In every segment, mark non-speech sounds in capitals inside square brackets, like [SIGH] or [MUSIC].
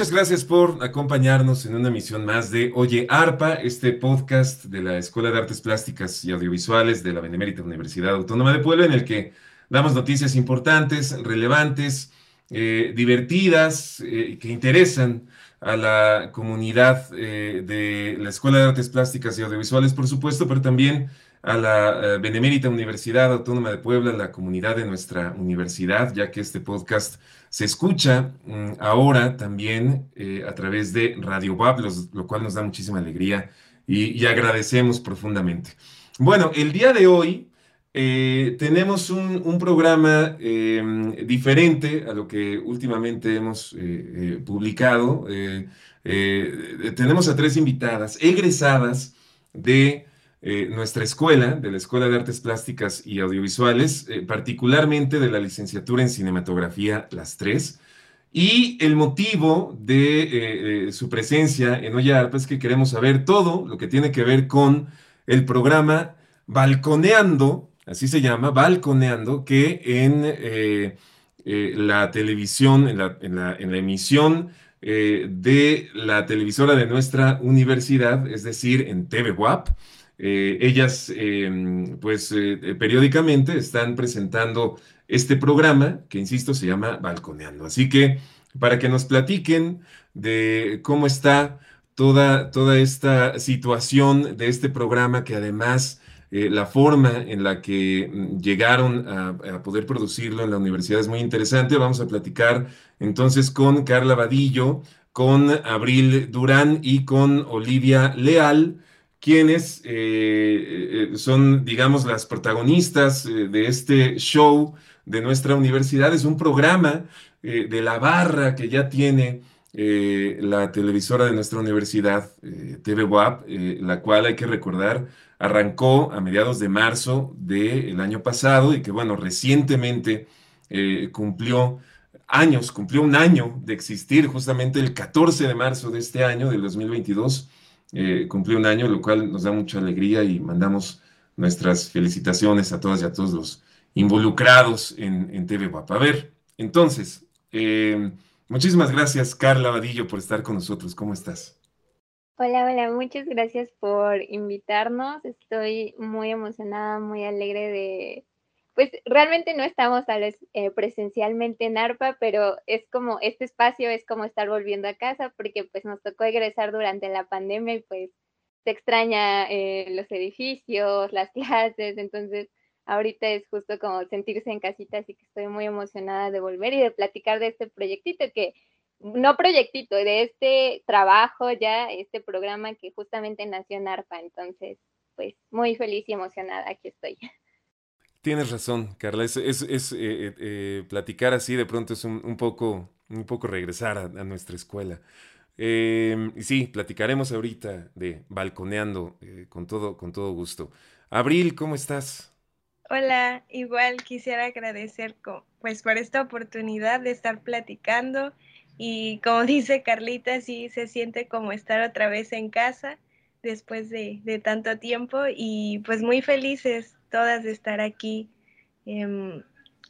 Muchas gracias por acompañarnos en una emisión más de Oye ARPA, este podcast de la Escuela de Artes Plásticas y Audiovisuales de la Benemérita Universidad Autónoma de Puebla, en el que damos noticias importantes, relevantes, eh, divertidas, eh, que interesan a la comunidad eh, de la Escuela de Artes Plásticas y Audiovisuales, por supuesto, pero también a la Benemérita Universidad Autónoma de Puebla, la comunidad de nuestra universidad, ya que este podcast se escucha mm, ahora también eh, a través de Radio Web, lo cual nos da muchísima alegría y, agradecemos profundamente. Bueno, el día de hoy eh, tenemos un, programa em, diferente a lo que últimamente hemos eh, publicado. tenemos a tres invitadas egresadas de nuestra escuela, de la Escuela de Artes Plásticas y Audiovisuales, particularmente de la licenciatura en cinematografía, las tres. Y el motivo de su presencia en Olla es que queremos saber todo lo que tiene que ver con el programa Balconeando, así se llama, Balconeando, que en la televisión, en la, en la, en la emisión de la televisora de nuestra universidad, es decir, en TV WAP, eh, ellas, em, pues, eh, periódicamente están presentando este programa que, insisto, se llama Balconeando. Así que, para que nos platiquen de cómo está toda, toda esta situación de este programa, que además eh, la forma en la que mm, llegaron a, a, poder producirlo en la universidad es muy interesante. Vamos a platicar entonces con Carla Vadillo, con Abril Durán y con Olivia Leal quienes eh, eh, son, digamos, las protagonistas eh, de este show de nuestra universidad. Es un programa de la barra que ya tiene la televisora de nuestra universidad, TV WAP, la cual hay que recordar arrancó a mediados de marzo del año pasado y que, bueno, recientemente cumplió años, cumplió un año de existir justamente el 14 de marzo de este año, del 2022 eh, cumplió un año, lo cual nos da mucha alegría y mandamos nuestras felicitaciones a todas y a todos los involucrados en, en TV A ver, entonces, eh, muchísimas gracias, Carla Vadillo, por estar con nosotros. ¿Cómo estás? Hola, hola, muchas gracias por invitarnos. Estoy muy emocionada, muy alegre de, pues realmente no estamos tal vez eh, presencialmente en ARPA, pero es como, este espacio es como estar volviendo a casa porque pues nos tocó egresar durante la pandemia y pues se extraña eh, los edificios, las [LAUGHS] clases, entonces ahorita es justo como sentirse en casita, así que estoy muy emocionada de volver y de platicar de este proyectito que, no proyectito, de este trabajo ya, este programa que justamente nació en ARPA, entonces pues muy feliz y emocionada, aquí estoy. [LAUGHS] Tienes razón, Carla. Es, es, es eh, eh, eh, platicar así de pronto es un, un, poco, un poco regresar a, nuestra escuela. Em, y sí, platicaremos ahorita de balconeando con, todo, con todo gusto. Abril, ¿cómo estás? Hola, igual quisiera agradecer pues por esta oportunidad de estar platicando y como [LAUGHS] dice Carlita, sí se siente como estar otra vez en casa después de, de tanto tiempo y pues muy felices todas de estar aquí em,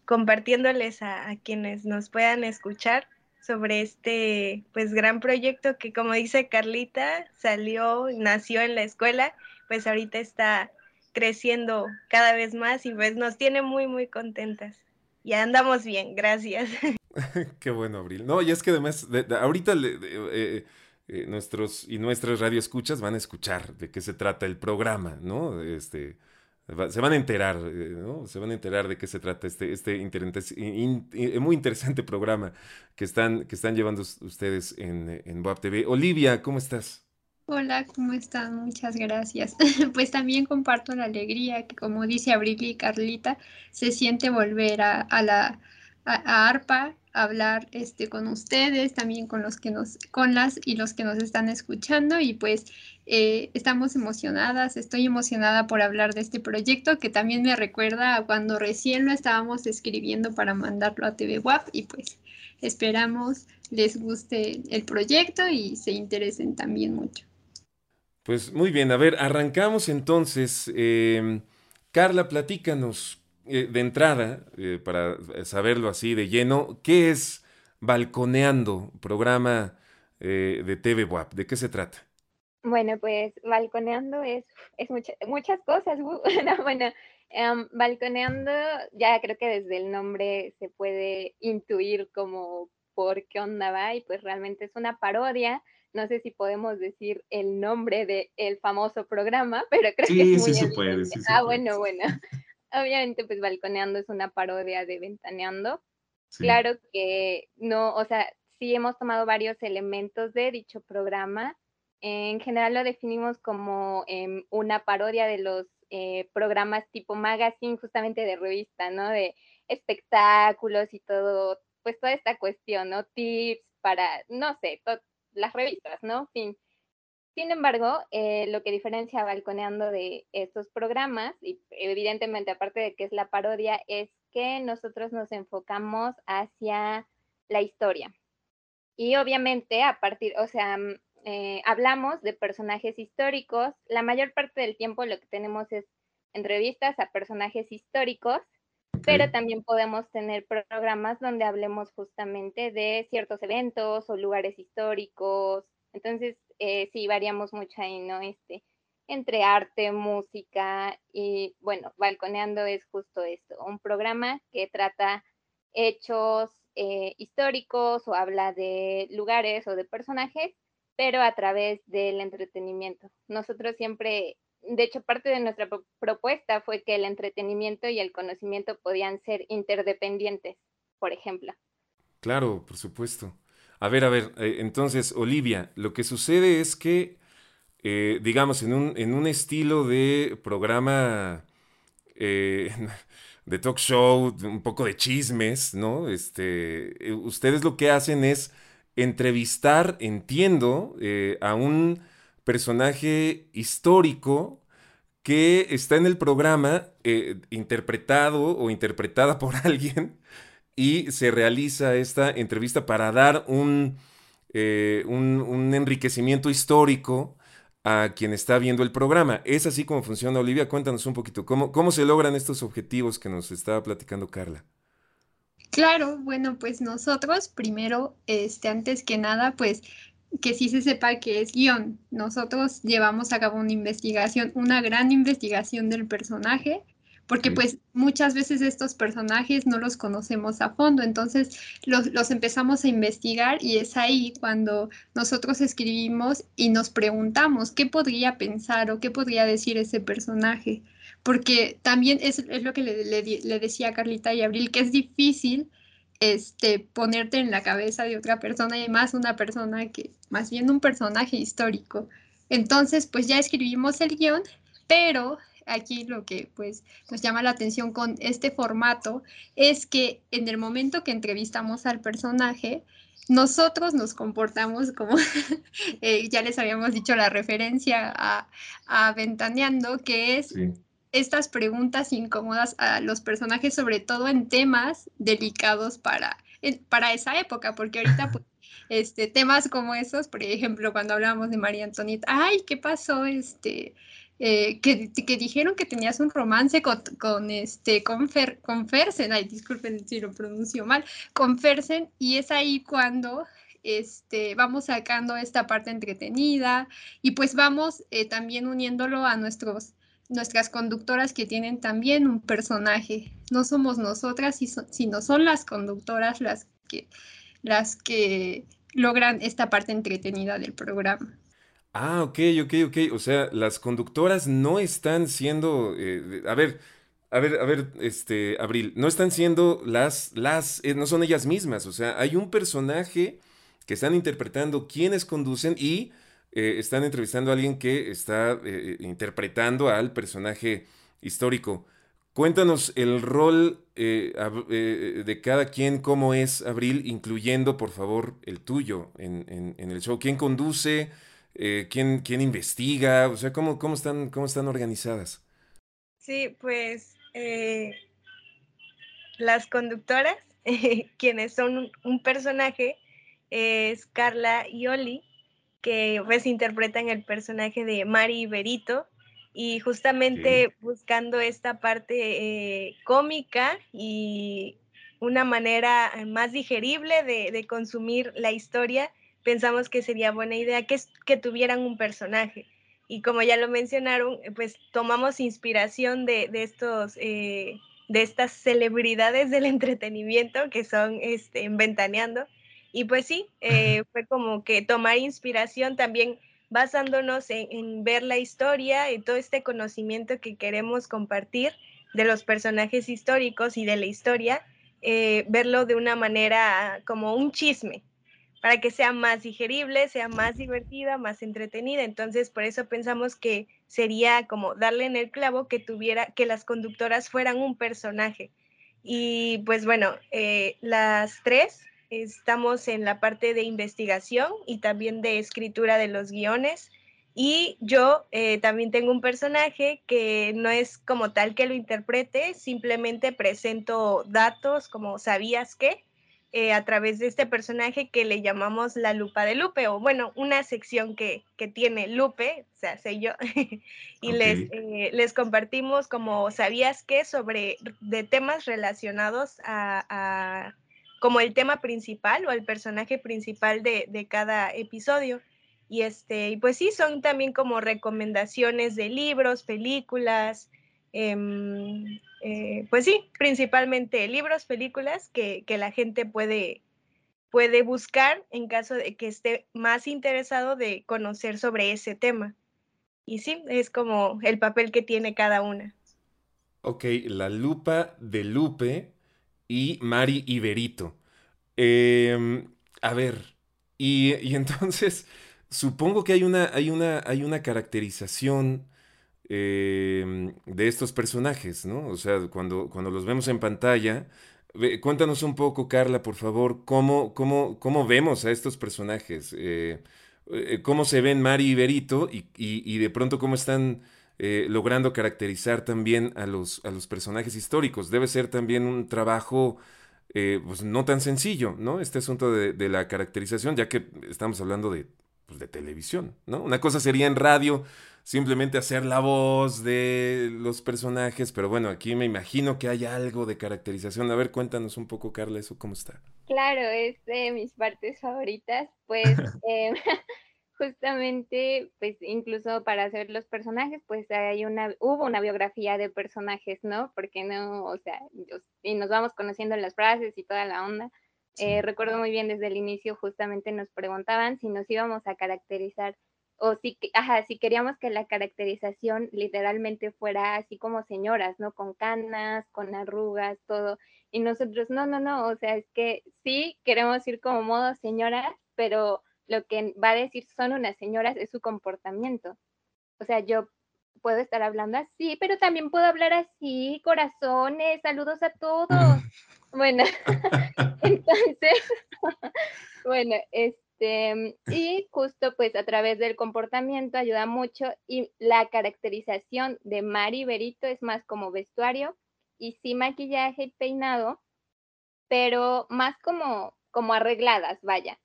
compartiéndoles a, quienes nos puedan escuchar sobre este pues gran proyecto que como dice Carlita salió, nació en la escuela, pues ahorita está creciendo cada vez más y pues nos tiene muy muy contentas. Ya andamos bien, gracias. [LAUGHS] [LAUGHS] Qué bueno, Abril. No, y es que además, ahorita eh, eh, nuestros y nuestras radioescuchas van a escuchar de qué se trata el programa, ¿no? Este, se van a enterar, eh, ¿no? Se van a enterar de qué se trata este, este muy interesante programa que están, que están llevando ustedes en, en TV. Olivia, ¿cómo estás? Hola, ¿cómo están? Muchas gracias. [LAUGHS] Pues también comparto la alegría que, como dice Abril y Carlita, se siente volver a, a la a, ARPA, hablar este, con ustedes, también con los que nos, con las y los que nos están escuchando y pues eh, estamos emocionadas, estoy emocionada por hablar de este proyecto que también me recuerda a cuando recién lo estábamos escribiendo para mandarlo a TV WAP y pues esperamos les guste el proyecto y se interesen también mucho. Pues muy bien, a ver, arrancamos entonces. Em, Carla, platícanos, eh, de entrada, eh, para saberlo así de lleno, ¿qué es Balconeando? Programa eh, de TV WAP. ¿De qué se trata? Bueno, pues balconeando es, es muchas cosas. [LAUGHS] bueno, em, balconeando ya creo que desde el nombre se puede intuir como por qué onda va y pues realmente es una parodia. No sé si podemos decir el nombre del famoso programa, [LAUGHS] pero creo que es muy sí se puede, sí Ah, bueno, bueno. Obviamente, pues Balconeando es una parodia de Ventaneando. Claro que no, o sea, sí hemos tomado varios elementos de dicho programa. En general lo definimos como em, una parodia de los eh, programas tipo magazine, justamente de revista, ¿no? De espectáculos y todo, pues toda esta cuestión, ¿no? Tips para, no sé, las revistas, ¿no? Fin. Sin embargo, eh, lo que diferencia Balconeando de estos programas, y evidentemente aparte de que es la parodia, es que nosotros nos enfocamos hacia la historia. Y obviamente a partir, o sea, mm, eh, hablamos de personajes históricos. La mayor parte del tiempo lo que tenemos es entrevistas a personajes históricos, pero también podemos tener programas donde hablemos justamente de ciertos eventos o lugares históricos. Entonces, eh, sí, variamos mucho ahí, ¿no? Este, entre arte, música y, bueno, Balconeando es justo esto, un programa que trata hechos eh, históricos o habla de lugares o de personajes, pero a través del entretenimiento. Nosotros siempre de hecho, parte de nuestra propuesta fue que el entretenimiento y el conocimiento podían ser interdependientes, por ejemplo. Claro, por supuesto. A ver, a ver, eh, entonces, Olivia, lo que sucede es que, eh, digamos, en un, en un, estilo de programa eh, [LAUGHS] de talk show, un poco de chismes, ¿no? Este, ustedes lo que hacen es entrevistar, entiendo, a un personaje histórico que está en el programa interpretado o interpretada [LAUGHS] por alguien y se realiza esta entrevista para dar un, eh, un, enriquecimiento histórico a quien está viendo el programa. Es así como funciona, Olivia. Cuéntanos un poquito, ¿cómo, cómo se logran estos objetivos que nos estaba platicando Carla? Claro, bueno, pues nosotros primero, este, antes que nada, pues que sí se sepa que es guion. Nosotros llevamos a cabo una investigación, una gran investigación del personaje, porque pues muchas veces estos personajes no los conocemos a fondo, entonces los, empezamos a investigar y es ahí cuando nosotros escribimos y nos preguntamos qué podría pensar o qué podría decir ese personaje, porque también es, lo que le, le decía a Carlita y Abril, que es difícil este, ponerte en la cabeza de otra persona y más una persona que, más bien un personaje histórico. Entonces, pues ya escribimos el guion, pero aquí lo que pues nos llama la atención con este formato es que en el momento que entrevistamos al personaje, nosotros nos comportamos como, [LAUGHS] eh, ya les habíamos dicho la referencia a, a Ventaneando, que es estas preguntas incómodas a los personajes, sobre todo en temas delicados para, para esa época, porque ahorita pues, [LAUGHS] este, temas como esos, por ejemplo, cuando hablábamos de María Antonieta, ay, ¿qué pasó? Este, eh, que, dijeron que tenías un romance con, con este, con, con Fersen, ay, disculpen si lo pronuncio mal, con Fersen, y es ahí cuando este, vamos sacando esta parte entretenida y pues vamos eh, también uniéndolo a nuestros nuestras conductoras que tienen también un personaje. No somos nosotras, sino son las conductoras las que, las que logran esta parte entretenida del programa. Ah, ok, ok, ok. O sea, las conductoras no están siendo. Eh, a ver, a ver, a ver, este, Abril, no están siendo las, las, eh, no son ellas mismas. O sea, hay un personaje que están interpretando quienes conducen y eh, están entrevistando a alguien que está interpretando al personaje histórico. Cuéntanos el rol de cada quien, cómo es Abril, incluyendo, por favor, el tuyo en, el show. ¿Quién conduce? ¿Quién, ¿quién, investiga? O sea, ¿cómo, cómo, están, cómo están organizadas? Sí, pues las conductoras, [LAUGHS] quienes son un personaje, es Carla y Oli, que pues interpretan el personaje de Mari Berito y justamente buscando esta parte eh, cómica y una manera más digerible de, consumir la historia, pensamos que sería buena idea que, que tuvieran un personaje. Y como ya lo mencionaron, pues tomamos inspiración de, de estos, eh, de estas celebridades del [LAUGHS] entretenimiento que son este, Ventaneando. Y pues sí, eh, [LAUGHS] fue como que tomar inspiración también basándonos en, ver la historia y todo este conocimiento que queremos compartir de los personajes históricos y de la historia, eh, verlo de una manera como un chisme, para que sea más digerible, sea más divertida, más entretenida. Entonces, por eso pensamos que sería como darle en el clavo que tuviera, que las conductoras fueran un personaje. Y pues bueno, eh, las tres estamos en la parte de investigación y también de escritura de los guiones. Y yo eh, también tengo un personaje que no es como tal que lo interprete, simplemente presento datos como sabías que eh, a través de este personaje que le llamamos la lupa de Lupe, o bueno, una sección que, tiene Lupe, o sea, sé yo, [LAUGHS] y les, eh, les compartimos como sabías que sobre de temas relacionados a como el tema principal o el personaje principal de, cada episodio. Y, este, y pues sí, son también como recomendaciones de libros, películas, em, eh, pues sí, principalmente libros, películas que, la gente puede, puede buscar en caso de que esté más interesado de conocer sobre ese tema. Y sí, es como el papel que tiene cada una. Ok, la lupa de Lupe y Mari Iberito. Em, a ver, y, entonces [LAUGHS] supongo que hay una, hay una, hay una caracterización em, de estos personajes, ¿no? O sea, cuando, cuando los vemos en pantalla, cuéntanos un poco, Carla, por favor, cómo, cómo, cómo vemos a estos personajes, eh, eh, cómo se ven Mari y Berito y, y de pronto cómo están eh, logrando caracterizar también a los, a los personajes históricos. Debe ser también un trabajo pues no tan sencillo, ¿no? Este asunto de, la caracterización, ya que estamos hablando de, pues, de televisión, ¿no? Una cosa sería en radio simplemente hacer la voz de los personajes, pero bueno, aquí me imagino que hay algo de caracterización. A ver, cuéntanos un poco, Carla, eso cómo está. Claro, es de mis partes favoritas, pues... [LAUGHS] Eh, [LAUGHS] justamente, pues incluso para hacer los personajes, pues hay una, hubo una biografía de personajes, ¿no? Porque no, o sea, y nos vamos conociendo las frases y toda la onda. Eh, recuerdo muy bien desde el inicio, justamente nos preguntaban si nos íbamos a caracterizar o si, ajá, si queríamos que la caracterización literalmente fuera así como señoras, ¿no? Con canas, con arrugas, todo. Y nosotros, no, no, no, o sea, es que sí queremos ir como modo señoras, pero lo que va a decir son unas señoras es su comportamiento. O sea, yo puedo estar hablando así, pero también puedo hablar así, corazones, saludos a todos. [LAUGHS] bueno, [LAUGHS] entonces, [LAUGHS] bueno, este, y justo pues a través del comportamiento ayuda mucho y la caracterización de Mari Berito es más como vestuario y sí maquillaje y peinado, pero más como, como arregladas, vaya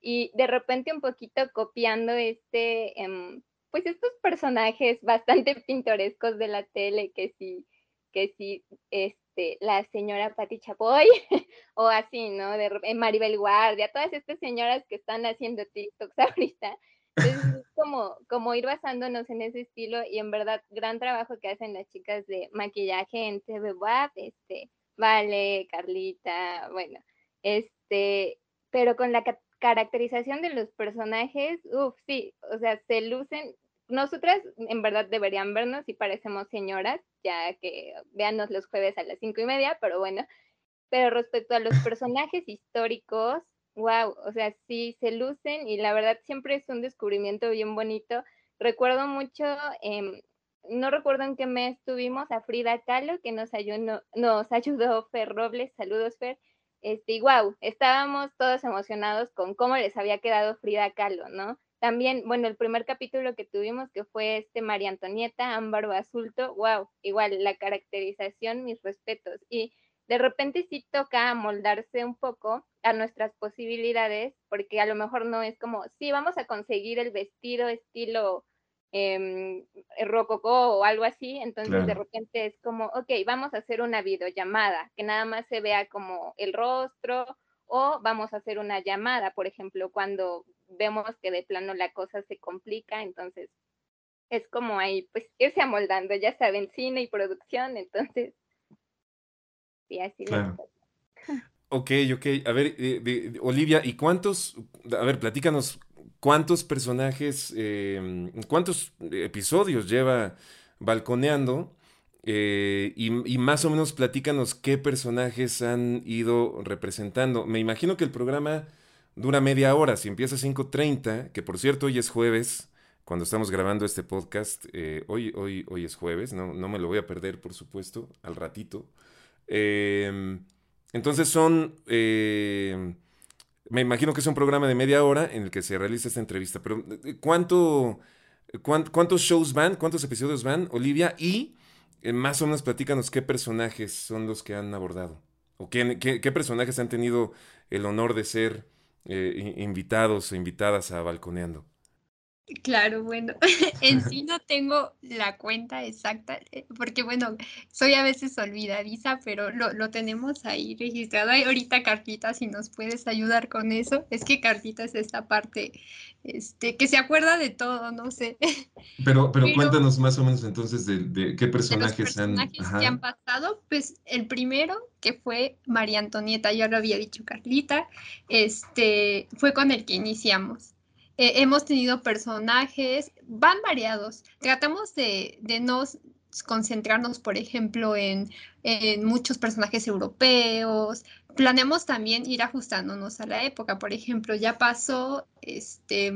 y de repente un poquito copiando este, em, pues estos personajes bastante [LAUGHS] pintorescos de la tele, que sí, que sí, este, la señora Patti Chapoy, [LAUGHS] o así, ¿no? De Maribel Guardia, todas estas señoras que están haciendo TikToks [LAUGHS] ahorita. Entonces, es como, como ir basándonos en ese estilo y en verdad, gran trabajo que hacen las chicas de maquillaje en TV WAP, este, Vale, Carlita, bueno, este, pero con la caracterización de los personajes, uff, sí, o sea, se lucen. Nosotras en verdad deberían vernos y parecemos señoras, ya que véanos los jueves a las cinco y media, pero bueno. Pero respecto a los [LAUGHS] personajes históricos, wow, o sea, sí se lucen y la verdad siempre es un descubrimiento bien bonito. Recuerdo mucho, eh, no recuerdo en qué mes tuvimos a Frida Kahlo, que nos ayudó, nos [LAUGHS] ayudó Fer Robles, saludos Fer, este, wow, estábamos todos emocionados con cómo les había quedado Frida Kahlo, ¿no? También, bueno, el primer capítulo que tuvimos, que fue este María Antonieta, Ámbar Basulto, wow, igual la caracterización, mis respetos. Y de repente sí toca moldarse un poco a nuestras posibilidades, porque a lo mejor no es como, sí, vamos a conseguir el vestido estilo eh, rococó o algo así, entonces de repente es como, ok, vamos a hacer una videollamada, que nada más se vea como el rostro, o vamos a hacer una llamada, por ejemplo, cuando vemos que de plano la cosa se complica, entonces es como ahí, pues irse amoldando, ya saben, cine y producción, entonces, sí, así claro. Ok, ok. A ver, eh, Olivia, ¿y cuántos, a ver, platícanos, cuántos personajes, em, cuántos episodios lleva balconeando? Eh, y, más o menos platícanos qué personajes han ido representando. Me imagino que el programa dura media hora, si empieza a 5.30, que por cierto hoy es jueves, cuando estamos grabando este podcast, eh, hoy, hoy, hoy es jueves, no, no, me lo voy a perder, por supuesto, al ratito. Entonces son, me imagino que es un programa de media hora en el que se realiza esta entrevista, pero eh, ¿cuánto, ¿cuántos shows van? ¿Cuántos episodios van, Olivia? Y eh, más o menos platícanos qué personajes son los que han abordado, o qué, personajes han tenido el honor de ser eh, invitados o invitadas a Balconeando? Claro, bueno, [LAUGHS] en sí no tengo la cuenta exacta, eh, porque bueno, soy a veces olvidadiza, pero lo, lo tenemos ahí registrado. ahorita Cartita, si nos puedes ayudar con eso. Es que Cartita es esta parte este, que se acuerda de todo, no sé. [LAUGHS] Pero, pero, cuéntanos más o menos entonces de, qué personajes, han, que han pasado. Pues el primero, que fue María Antonieta, ya lo había dicho Carlita, este, fue con el que iniciamos. Eh, hemos tenido personajes, van variados. Tratamos de, de no concentrarnos, por ejemplo, en, en, muchos personajes europeos. Planeamos también ir ajustándonos a la época. Por ejemplo, ya pasó este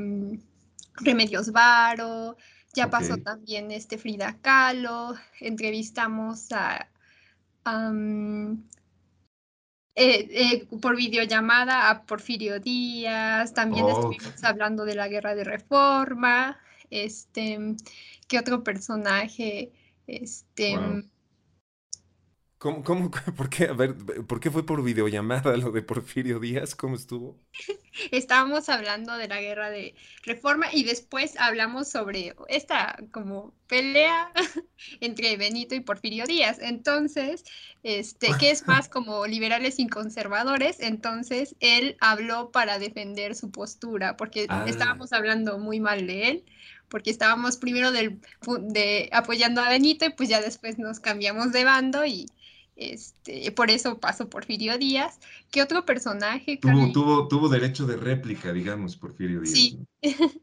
Remedios Varo, ya pasó también este Frida Kahlo, entrevistamos a, eh, eh, por videollamada a Porfirio Díaz, también oh, estuvimos hablando de la guerra de reforma, este, ¿qué otro personaje? Este, ¿Cómo, cómo, por qué, a ver, por qué fue por videollamada lo de Porfirio Díaz? ¿Cómo estuvo? [LAUGHS] Estábamos hablando de la guerra de reforma y después hablamos sobre esta como pelea [LAUGHS] entre Benito y Porfirio Díaz. Entonces, este, que es más [LAUGHS] como liberales y conservadores, entonces él habló para defender su postura, porque ah. estábamos hablando muy mal de él porque estábamos primero del, de, apoyando a Benito y pues ya después nos cambiamos de bando y, este, por eso pasó Porfirio Díaz. ¿Qué otro personaje? Tuvo, tuvo, tuvo, derecho de réplica, digamos, Porfirio Díaz. Sí. [LAUGHS]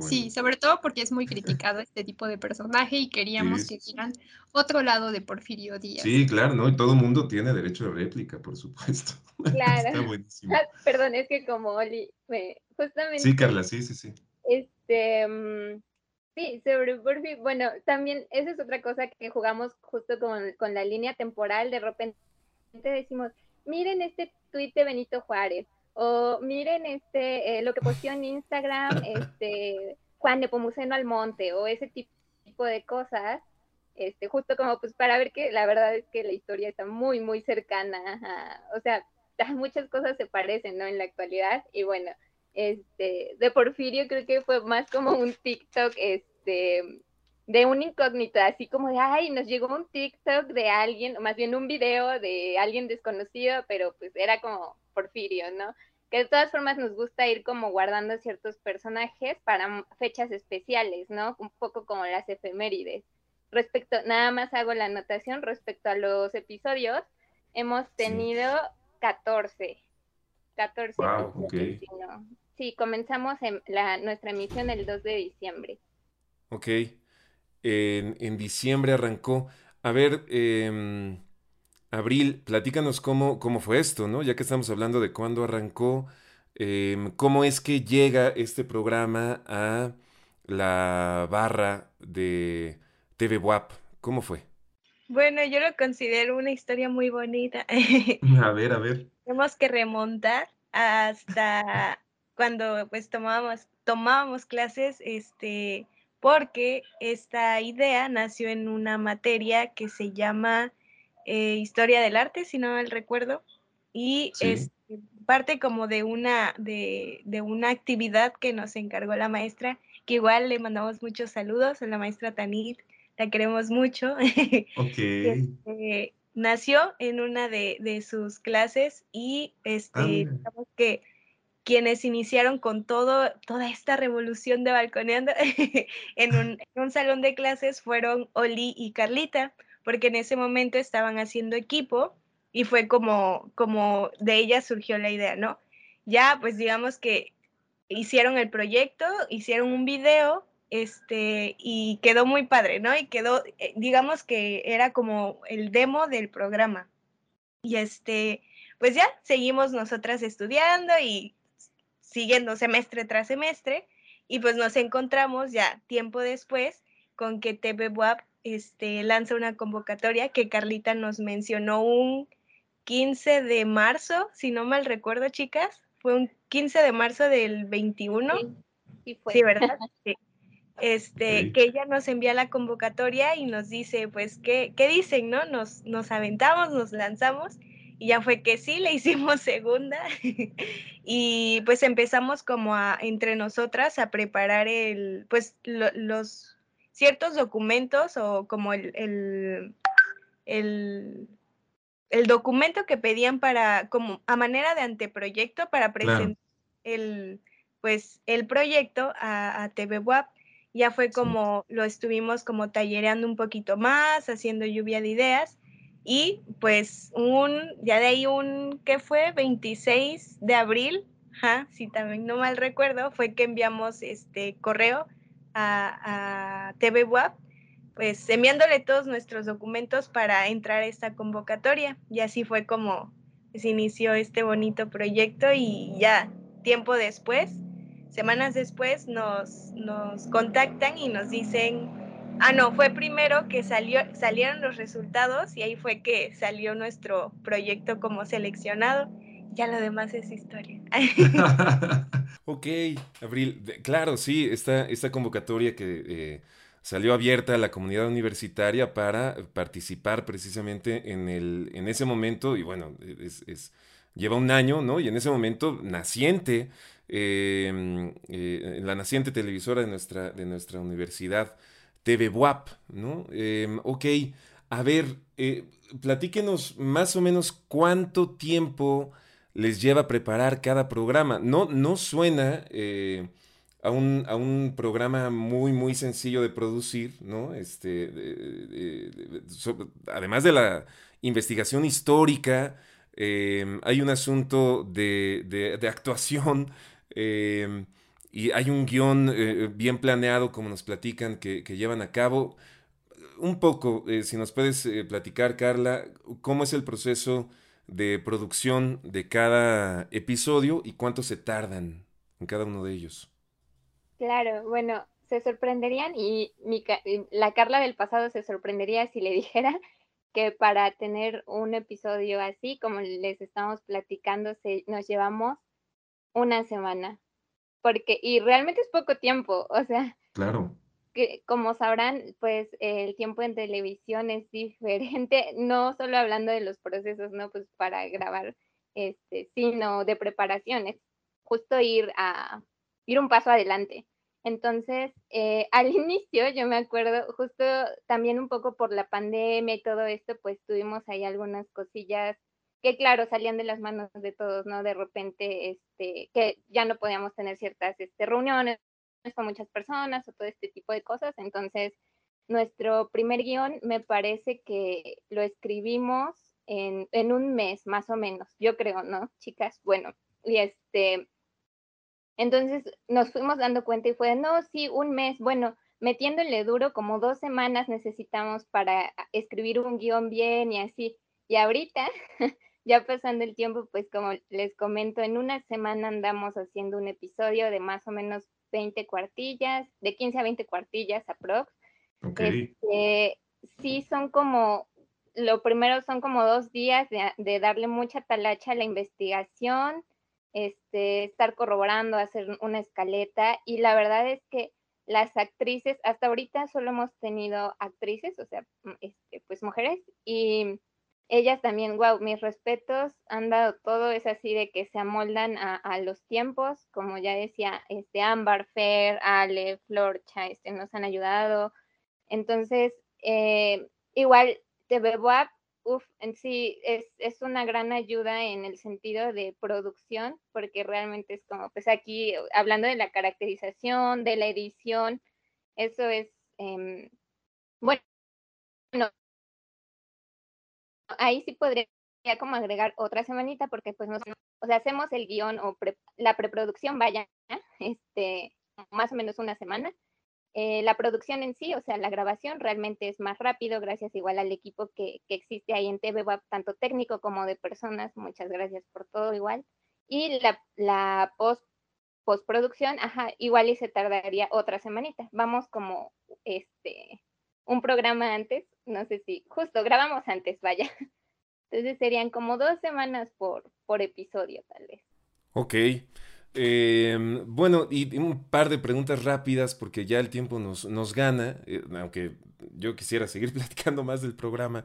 Sí, sobre todo porque es muy criticado este tipo de personaje y queríamos que vieran otro lado de Porfirio Díaz. Sí, claro, ¿no? Y todo el mundo tiene derecho de réplica, por supuesto. [LAUGHS] Claro. Está buenísimo. Ah, perdón, es que como Oli, justamente. Sí, Carla, sí, sí, sí. Este, mm, Sí, sobre Burfi, bueno, también esa es otra cosa que jugamos justo con, la línea temporal, de repente decimos, miren este tuit de Benito Juárez, o miren este, eh, lo que posteó en Instagram, este, Juan de Pomuceno al Monte, o ese tipo de cosas, este, justo como pues para ver que la verdad es que la historia está muy, muy cercana, o sea, [LAUGHS] muchas cosas se parecen, ¿no? En la actualidad, y bueno, este, de Porfirio creo que fue más como un TikTok, este, de un incógnito, así como de, ay, nos llegó un TikTok de alguien, o más bien un video de alguien desconocido, pero pues era como Porfirio, ¿no? Que de todas formas nos gusta ir como guardando ciertos personajes para fechas especiales, ¿no? Un poco como las efemérides. Respecto, nada más hago la anotación respecto a los episodios, hemos tenido 14. 14. Wow, Sí, comenzamos en la, nuestra emisión el 2 de diciembre. Ok. En, en diciembre arrancó. A ver, eh, Abril, platícanos cómo, cómo fue esto, ¿no? Ya que estamos hablando de cuándo arrancó, eh, cómo es que llega este programa a la barra de TV WAP. ¿Cómo fue? Bueno, yo lo considero una historia muy bonita. [LAUGHS] a ver, a ver. Tenemos que remontar hasta cuando pues tomábamos, tomábamos clases, este, porque esta idea nació en una materia que se llama eh, Historia del Arte, si no mal recuerdo, y es parte como de una, de, de, una actividad que nos encargó la maestra, que igual le mandamos muchos saludos a la maestra Tanit, la queremos mucho. [LAUGHS] Este, nació en una de, de, sus clases y este, ah. que quienes iniciaron con todo, toda esta revolución de balconeando [LAUGHS] en, un, en un salón de clases fueron Oli y Carlita, porque en ese momento estaban haciendo equipo y fue como, como de ellas surgió la idea, ¿no? Ya, pues digamos que hicieron el proyecto, hicieron un video, este, y quedó muy padre, ¿no? Y quedó, eh, digamos que era como el demo del programa. Y este, pues ya, seguimos nosotras estudiando y siguiendo semestre tras semestre, y pues nos encontramos ya tiempo después con que TV este, lanza una convocatoria que Carlita nos mencionó un 15 de marzo, si no mal recuerdo, chicas, fue un 15 de marzo del 21. Sí, sí, ¿verdad? [LAUGHS] Sí. Este, que ella nos envía la convocatoria y nos dice, pues, ¿qué, qué dicen, no? Nos, nos aventamos, nos lanzamos y ya fue que sí, le [LAUGHS] hicimos segunda [LAUGHS] y pues empezamos como a, entre nosotras a preparar el, pues, los ciertos documentos o como el, el, el el documento que pedían para, como a manera de anteproyecto para presentar el, pues, el proyecto a, a TV Ya fue como lo estuvimos como tallereando un poquito más, haciendo lluvia de ideas. Y pues un, ya de ahí un, ¿qué fue? 26 de abril, si también no mal recuerdo, fue que enviamos este correo a, a TV pues enviándole todos nuestros documentos para entrar a esta convocatoria. Y así fue como se inició este bonito proyecto y ya tiempo después, semanas después, nos, nos contactan y nos dicen, ah, no, fue primero que salió, salieron los resultados y ahí fue que salió nuestro proyecto como seleccionado. Ya lo demás es historia. [LAUGHS] ok, Abril, claro, sí, esta, esta convocatoria que... Eh, salió abierta a la comunidad universitaria para participar precisamente en, el, en ese momento, y bueno, es, lleva un año, ¿no? Y en ese momento naciente, em, eh, la naciente televisora de nuestra, de nuestra universidad, TV WAP, ¿no? Em, ok, a ver, eh, platíquenos más o menos cuánto tiempo les lleva preparar cada programa. No, no suena... Eh, a un, programa muy, muy sencillo de producir, ¿no? Este, además de la investigación histórica, em, hay un asunto de, actuación em, y hay un guion eh, bien planeado, como nos platican, que, llevan a cabo. Un poco, eh, si nos puedes eh, platicar, Carla, cómo es el proceso de producción de cada episodio y cuánto se tardan en cada uno de ellos. Claro, bueno, se sorprenderían y la Carla del pasado se sorprendería si le [LAUGHS] dijera que para tener un episodio así, como les estamos platicando, se, nos llevamos una semana. Porque, y realmente es poco tiempo, o sea. Claro. Que, como sabrán, pues el tiempo en televisión es diferente, no solo hablando de los procesos, ¿no? Pues para grabar, este, sino de preparaciones. Justo ir a, ir un paso adelante. Entonces, eh, [LAUGHS] al inicio, yo me acuerdo, justo también un poco por la pandemia y todo esto, pues tuvimos ahí algunas cosillas que, claro, salían de las manos de todos, ¿no? De repente, este, que ya no podíamos tener ciertas este, reuniones con muchas personas o todo este tipo de cosas. Entonces, nuestro primer guion me parece que lo escribimos en, en un mes, más o menos, yo creo, ¿no, chicas? Bueno, y este, entonces nos fuimos dando cuenta y fue, no, sí, un mes, bueno, metiéndole duro como dos semanas necesitamos para escribir un guion bien y así. Y ahorita, [LAUGHS] ya pasando el tiempo, pues como les comento, en una semana andamos haciendo un episodio de más o menos 20 cuartillas, de 15 a 20 cuartillas aprox. Este, sí, son como, lo primero son como dos días de, de darle mucha talacha a la investigación, este, estar corroborando, hacer una escaleta y la verdad es que las actrices, hasta ahorita solo hemos tenido actrices, o sea, mm, este, pues mujeres y ellas también, wow, mis respetos, han dado todo, es así de que se amoldan a, los tiempos, como ya decía, este, Amber, Fair, Ale, Florcha, este, nos han ayudado. Entonces, eh, igual, TV uf, en sí es, es, una gran ayuda en el sentido de producción, porque realmente es como, pues aquí hablando de la caracterización, de la edición, eso es, eh, bueno, ahí sí podría como agregar otra semanita, porque pues no, o sea, hacemos el guion o la preproducción, vaya, este, más o menos una semana, eh, la producción en sí, o sea, la grabación realmente es más rápido, gracias igual al equipo que, existe ahí en TV tanto técnico como de personas. Muchas gracias por todo igual. Y la, la post, postproducción, ajá, igual y se tardaría otra semanita. Vamos como este un programa antes, no sé si, justo grabamos antes, vaya. [LAUGHS] Entonces serían como dos semanas por, por episodio, tal vez. Ok. Em, bueno, y un par de preguntas rápidas porque ya el tiempo nos, nos gana, eh, aunque yo quisiera [LAUGHS] seguir platicando más del programa.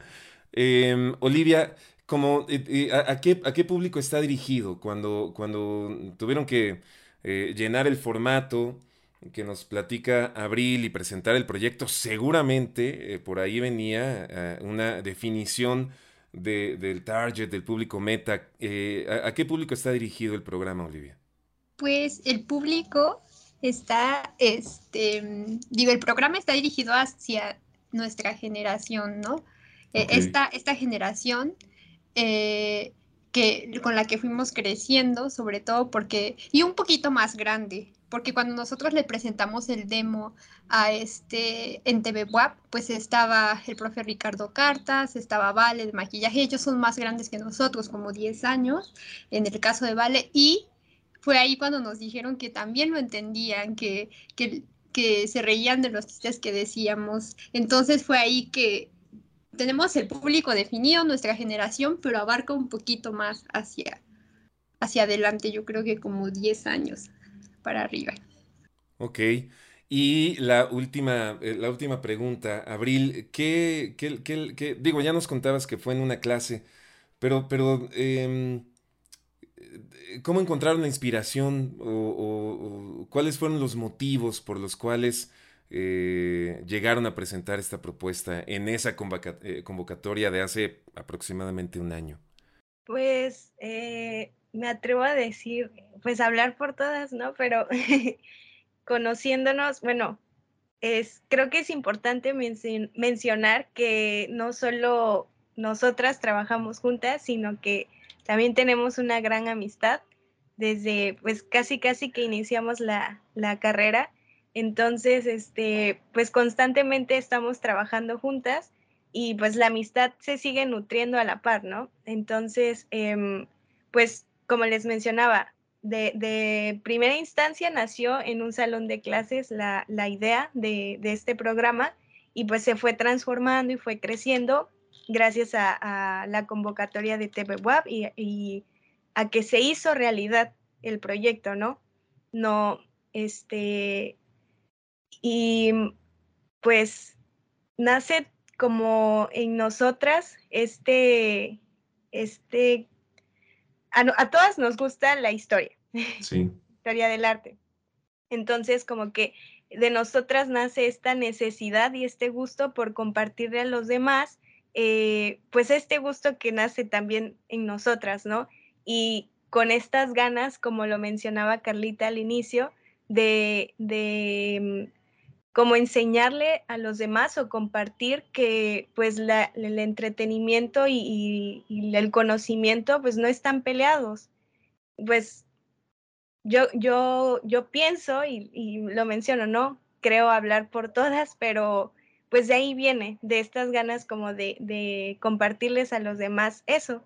Em, Olivia, como, eh, eh, a, qué, ¿a qué público está dirigido cuando, cuando tuvieron que llenar el formato que nos platica Abril y presentar el proyecto? Seguramente por ahí venía una definición del target, del público meta. ¿A qué público está dirigido el programa, Olivia? pues el público está, este, digo, el programa está dirigido hacia nuestra generación, ¿no? Esta, esta, generación eh, que, con la que fuimos creciendo, sobre todo porque, y un poquito más grande, porque cuando nosotros le presentamos el demo a este en TV WAP, pues estaba el profe Ricardo Cartas, estaba Vale, el maquillaje, ellos son más grandes que nosotros, como 10 años, en el caso de Vale, y fue ahí cuando nos dijeron que también lo entendían, que, que, se reían de los chistes que decíamos. Entonces fue ahí que tenemos el público definido, nuestra generación, pero abarca un poquito más hacia, hacia adelante, yo creo que como 10 años para arriba. Ok. Y la última, eh, la última pregunta, Abril, ¿qué, qué, qué, digo, ya nos contabas que fue en una clase, pero, pero em, ¿Cómo encontraron la inspiración o, cuáles fueron los motivos por los cuales eh, llegaron a presentar esta propuesta en esa eh, convocatoria de hace aproximadamente un año? Pues eh, me atrevo a decir, pues hablar por todas, ¿no? Pero [LAUGHS] conociéndonos, bueno, es, creo que es importante mencionar que no solo nosotras trabajamos juntas, sino que también tenemos una gran amistad desde pues casi casi que iniciamos la, carrera. Entonces, este, pues constantemente estamos trabajando juntas y pues la amistad se sigue nutriendo a la par, ¿no? Entonces, em, pues como les mencionaba, de, primera instancia nació en un salón de clases la, idea de, este programa y pues se fue transformando y fue creciendo gracias a, la convocatoria de TV y, a que se hizo realidad el proyecto, ¿no? No, este, y pues nace como en nosotras este, este, a, todas nos gusta la historia, sí. [LAUGHS] historia del arte. Entonces, como que de nosotras nace esta necesidad y este gusto por compartirle a los demás eh, pues este gusto que nace también en nosotras, ¿no? Y con estas ganas, como lo mencionaba Carlita al inicio, de, de mm, como enseñarle a los demás o compartir que pues el entretenimiento y, el conocimiento pues no están peleados. Pues yo, yo, yo pienso y, y, lo menciono, ¿no? Creo hablar por todas, pero pues de ahí viene, de estas ganas como de, compartirles a los demás eso,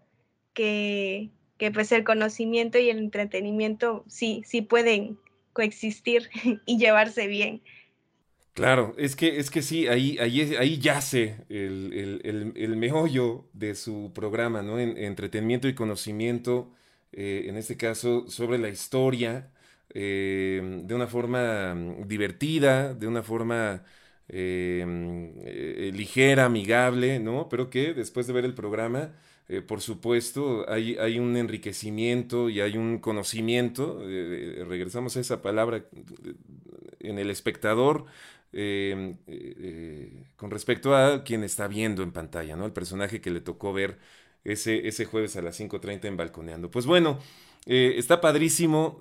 que, pues el conocimiento y el entretenimiento sí, sí pueden coexistir [LAUGHS] y llevarse bien. Claro, es que, es que sí, ahí, ahí, ahí yace el, meollo de su programa, ¿no? En, entretenimiento y conocimiento, eh, en este caso, sobre la historia, eh, de una forma mm, divertida, de una forma eh, ligera, amigable, ¿no? Pero que después de ver el programa, por supuesto, hay, hay, un enriquecimiento y hay un conocimiento, regresamos a esa palabra, en el espectador, em, con respecto a quien está viendo en pantalla, ¿no? El personaje que le tocó ver ese, ese jueves a las 5.30 en Balconeando. Pues bueno, está padrísimo,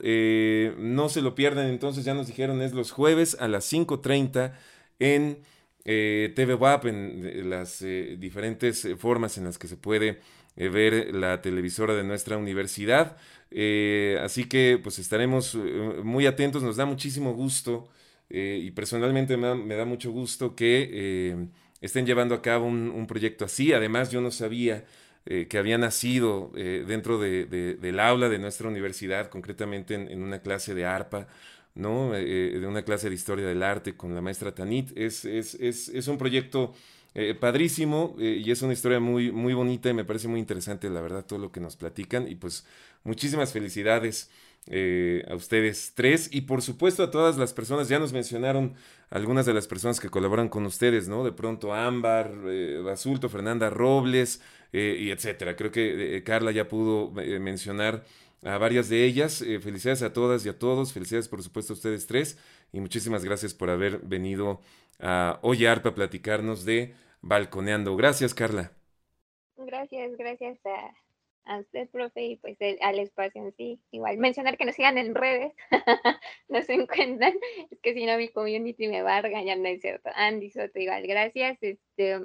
no se lo pierdan, entonces ya nos dijeron, es los jueves a las 5.30 en eh, TV WAP, en las diferentes formas en las que se puede ver la televisora de nuestra universidad. Eh, así que pues estaremos eh, muy atentos, nos da muchísimo gusto eh, y personalmente me da, mucho gusto que estén llevando a cabo un, proyecto así. Además yo no sabía que había nacido dentro del aula de nuestra universidad, concretamente en, una clase de arpa. ¿no? de una clase de historia del arte con la maestra Tanit. Es, es, es, es un proyecto eh, padrísimo eh, y es una historia muy, muy bonita y me parece muy interesante, la verdad, todo lo que nos platican. Y pues muchísimas felicidades eh, a ustedes tres y por supuesto a todas las personas. Ya nos mencionaron algunas de las personas que colaboran con ustedes, ¿no? De pronto Ámbar, Basulto, Fernanda Robles y etcétera. Creo que Carla ya pudo mencionar a varias de ellas. felicidades a todas y a todos. Felicidades, por supuesto, a ustedes tres. Y muchísimas gracias por haber venido a Oye Arpa a platicarnos de balconeando. Gracias, Carla. Gracias, gracias a, usted, profe, y pues al espacio en sí. Igual, mencionar que nos sigan en redes, [LAUGHS] nos encuentran, es que si no mi community me va a regañar, no es cierto. Andy Soto, igual, gracias. Este,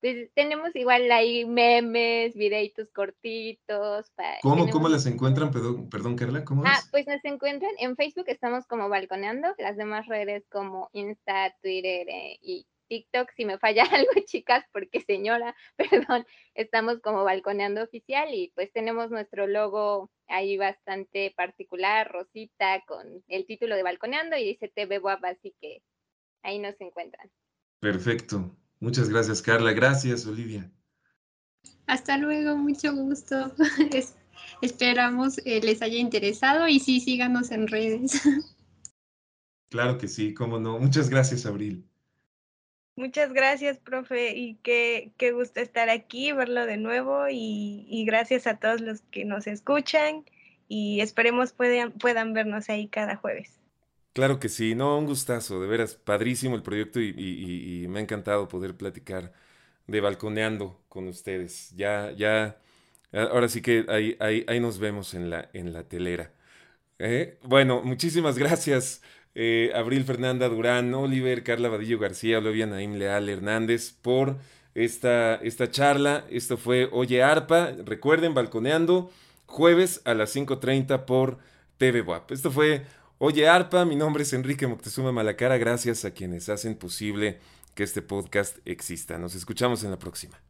pues tenemos igual ahí memes, videitos cortitos. ¿Cómo, ¿Cómo las encuentran? Perdón, perdón Carla, ¿cómo Ah, pues nos encuentran en Facebook, estamos como balconeando, las demás redes como Insta, Twitter eh, y TikTok, si me falla [LAUGHS] algo, chicas, porque señora, [LAUGHS] perdón, estamos como balconeando oficial y pues tenemos nuestro logo ahí bastante particular, rosita, con el título de balconeando y dice TV WAP, así que ahí nos encuentran. Perfecto. Muchas gracias, Carla. Gracias, Olivia. Hasta luego, mucho gusto. [LAUGHS] esperamos eh, les haya interesado y sí, síganos en redes. Claro que sí, cómo no. Muchas gracias, Abril. Muchas gracias, profe, y qué, qué gusto estar aquí, verlo de nuevo, y, gracias a todos los que nos escuchan, y esperemos puedan, puedan vernos ahí cada jueves. Claro que sí, no, un gustazo, de veras, padrísimo el proyecto y, me ha encantado poder platicar de balconeando con ustedes. Ya, ya, ahora sí que ahí, ahí, ahí nos vemos en la, en la telera. ¿eh? Bueno, muchísimas gracias. Eh, Abril Fernanda Durán, Oliver, Carla Vadillo García, Olivia Naim Leal Hernández por esta, esta charla. Esto fue Oye Arpa. Recuerden, balconeando, jueves a las 5.30 por TV WAP. Esto fue Oye Arpa. Mi nombre es Enrique Moctezuma Malacara. Gracias a quienes hacen posible que este podcast exista. Nos escuchamos en la próxima.